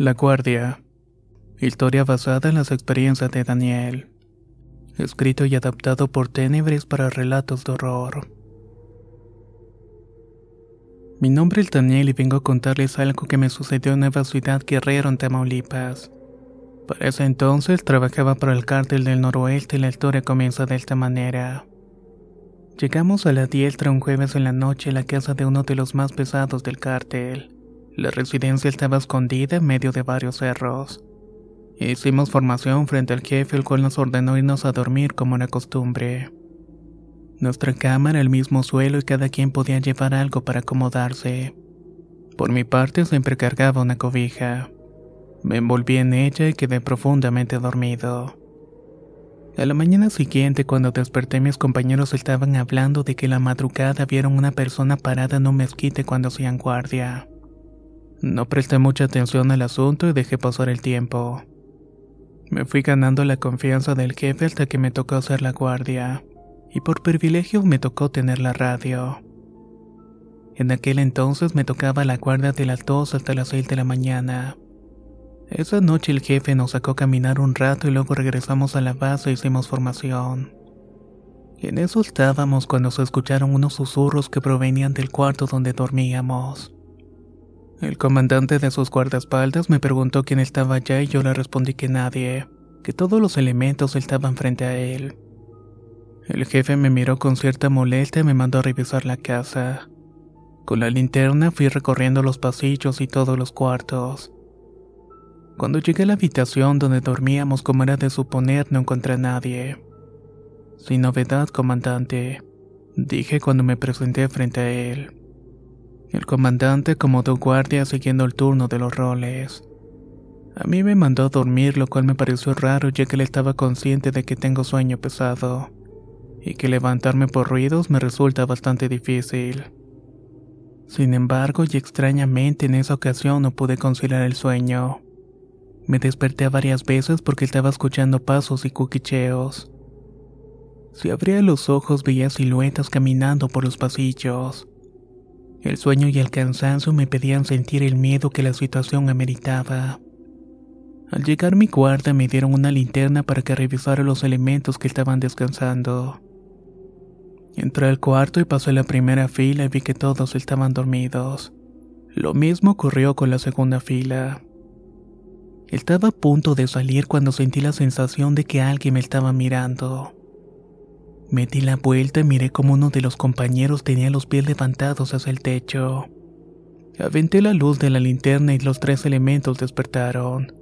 La Guardia. Historia basada en las experiencias de Daniel. Escrito y adaptado por Tenebres para relatos de horror. Mi nombre es Daniel y vengo a contarles algo que me sucedió en Nueva Ciudad Guerrero, en Tamaulipas. Para ese entonces trabajaba para el cártel del noroeste y la historia comienza de esta manera. Llegamos a la diestra un jueves en la noche a la casa de uno de los más pesados del cártel. La residencia estaba escondida en medio de varios cerros. Hicimos formación frente al jefe, el cual nos ordenó irnos a dormir como era costumbre. Nuestra cama era el mismo suelo y cada quien podía llevar algo para acomodarse. Por mi parte siempre cargaba una cobija. Me envolví en ella y quedé profundamente dormido. A la mañana siguiente, cuando desperté, mis compañeros estaban hablando de que la madrugada vieron una persona parada en un mezquite cuando hacían guardia. No presté mucha atención al asunto y dejé pasar el tiempo. Me fui ganando la confianza del jefe hasta que me tocó hacer la guardia, y por privilegio me tocó tener la radio. En aquel entonces me tocaba la guardia de las 2 hasta las 6 de la mañana. Esa noche el jefe nos sacó a caminar un rato y luego regresamos a la base y hicimos formación. En eso estábamos cuando se escucharon unos susurros que provenían del cuarto donde dormíamos. El comandante de sus guardaespaldas me preguntó quién estaba allá y yo le respondí que nadie, que todos los elementos estaban frente a él. El jefe me miró con cierta molestia y me mandó a revisar la casa. Con la linterna fui recorriendo los pasillos y todos los cuartos. Cuando llegué a la habitación donde dormíamos como era de suponer no encontré a nadie. Sin novedad, comandante, dije cuando me presenté frente a él. El comandante acomodó guardia siguiendo el turno de los roles. A mí me mandó a dormir, lo cual me pareció raro ya que él estaba consciente de que tengo sueño pesado, y que levantarme por ruidos me resulta bastante difícil. Sin embargo, y extrañamente en esa ocasión no pude conciliar el sueño. Me desperté varias veces porque estaba escuchando pasos y cuquicheos. Si abría los ojos veía siluetas caminando por los pasillos. El sueño y el cansancio me pedían sentir el miedo que la situación ameritaba. Al llegar mi guarda me dieron una linterna para que revisara los elementos que estaban descansando. Entré al cuarto y pasé la primera fila y vi que todos estaban dormidos. Lo mismo ocurrió con la segunda fila. Estaba a punto de salir cuando sentí la sensación de que alguien me estaba mirando. Me di la vuelta y miré como uno de los compañeros tenía los pies levantados hacia el techo. Aventé la luz de la linterna y los tres elementos despertaron.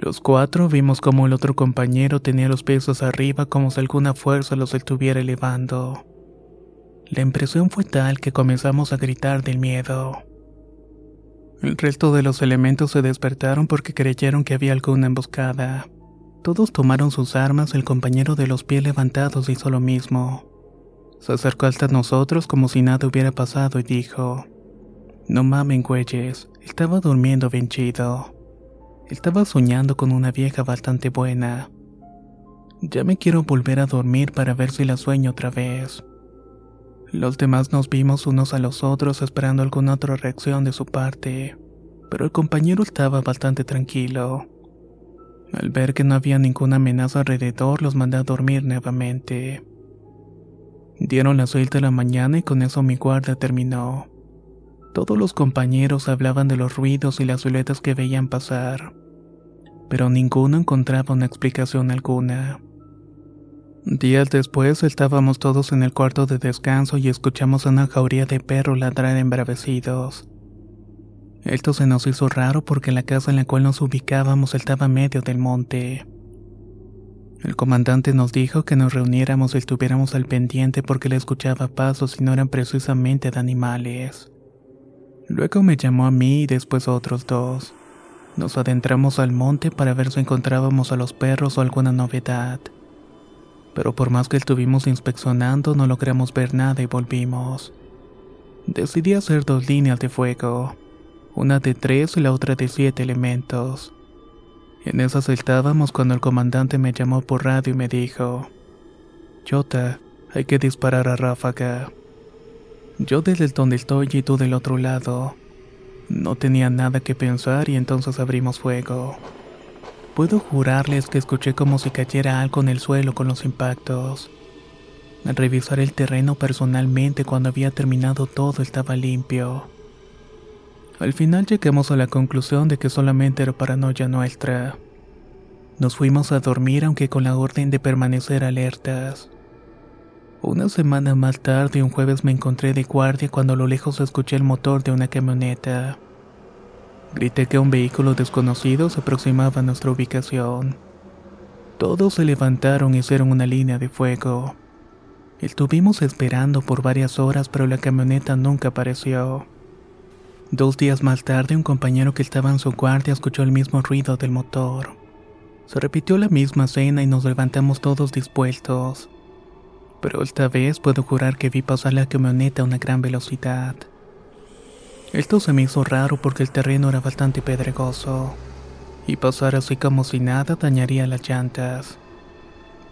Los cuatro vimos como el otro compañero tenía los pies arriba como si alguna fuerza los estuviera elevando. La impresión fue tal que comenzamos a gritar del miedo. El resto de los elementos se despertaron porque creyeron que había alguna emboscada. Todos tomaron sus armas, el compañero de los pies levantados hizo lo mismo. Se acercó hasta nosotros como si nada hubiera pasado y dijo, No mamen güeyes, estaba durmiendo bien chido. Estaba soñando con una vieja bastante buena. Ya me quiero volver a dormir para ver si la sueño otra vez. Los demás nos vimos unos a los otros esperando alguna otra reacción de su parte, pero el compañero estaba bastante tranquilo. Al ver que no había ninguna amenaza alrededor, los mandé a dormir nuevamente. Dieron las seis de la mañana y con eso mi guardia terminó. Todos los compañeros hablaban de los ruidos y las siluetas que veían pasar, pero ninguno encontraba una explicación alguna. Días después estábamos todos en el cuarto de descanso y escuchamos una jauría de perros ladrar embravecidos. Esto se nos hizo raro porque la casa en la cual nos ubicábamos estaba medio del monte. El comandante nos dijo que nos reuniéramos y estuviéramos al pendiente porque le escuchaba pasos y no eran precisamente de animales. Luego me llamó a mí y después a otros dos. Nos adentramos al monte para ver si encontrábamos a los perros o alguna novedad pero por más que estuvimos inspeccionando no logramos ver nada y volvimos. Decidí hacer dos líneas de fuego, una de tres y la otra de siete elementos. En esas estábamos cuando el comandante me llamó por radio y me dijo, Jota, hay que disparar a ráfaga. Yo desde donde estoy y tú del otro lado. No tenía nada que pensar y entonces abrimos fuego. Puedo jurarles que escuché como si cayera algo en el suelo con los impactos. Al revisar el terreno personalmente cuando había terminado todo estaba limpio. Al final llegamos a la conclusión de que solamente era paranoia nuestra. Nos fuimos a dormir aunque con la orden de permanecer alertas. Una semana más tarde, un jueves me encontré de guardia cuando a lo lejos escuché el motor de una camioneta. Grité que un vehículo desconocido se aproximaba a nuestra ubicación. Todos se levantaron y hicieron una línea de fuego. Estuvimos esperando por varias horas, pero la camioneta nunca apareció. Dos días más tarde, un compañero que estaba en su guardia escuchó el mismo ruido del motor. Se repitió la misma escena y nos levantamos todos dispuestos. Pero esta vez puedo jurar que vi pasar la camioneta a una gran velocidad. Esto se me hizo raro porque el terreno era bastante pedregoso, y pasar así como si nada dañaría las llantas.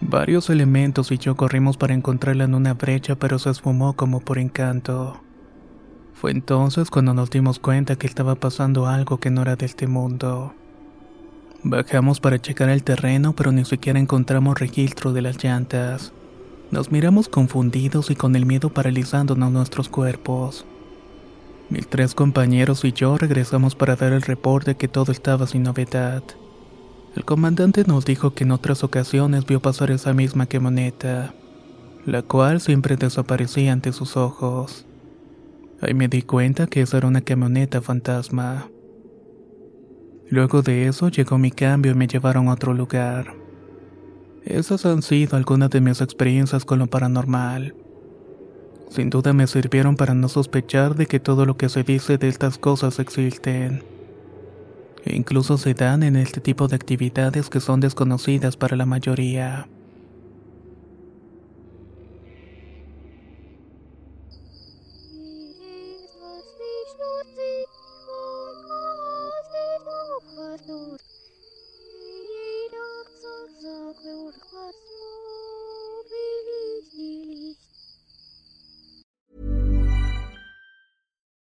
Varios elementos y yo corrimos para encontrarla en una brecha, pero se esfumó como por encanto. Fue entonces cuando nos dimos cuenta que estaba pasando algo que no era de este mundo. Bajamos para checar el terreno, pero ni siquiera encontramos registro de las llantas. Nos miramos confundidos y con el miedo paralizándonos nuestros cuerpos. Mis tres compañeros y yo regresamos para dar el reporte que todo estaba sin novedad. El comandante nos dijo que en otras ocasiones vio pasar esa misma camioneta, la cual siempre desaparecía ante sus ojos. Ahí me di cuenta que esa era una camioneta fantasma. Luego de eso llegó mi cambio y me llevaron a otro lugar. Esas han sido algunas de mis experiencias con lo paranormal. Sin duda me sirvieron para no sospechar de que todo lo que se dice de estas cosas existen. E incluso se dan en este tipo de actividades que son desconocidas para la mayoría.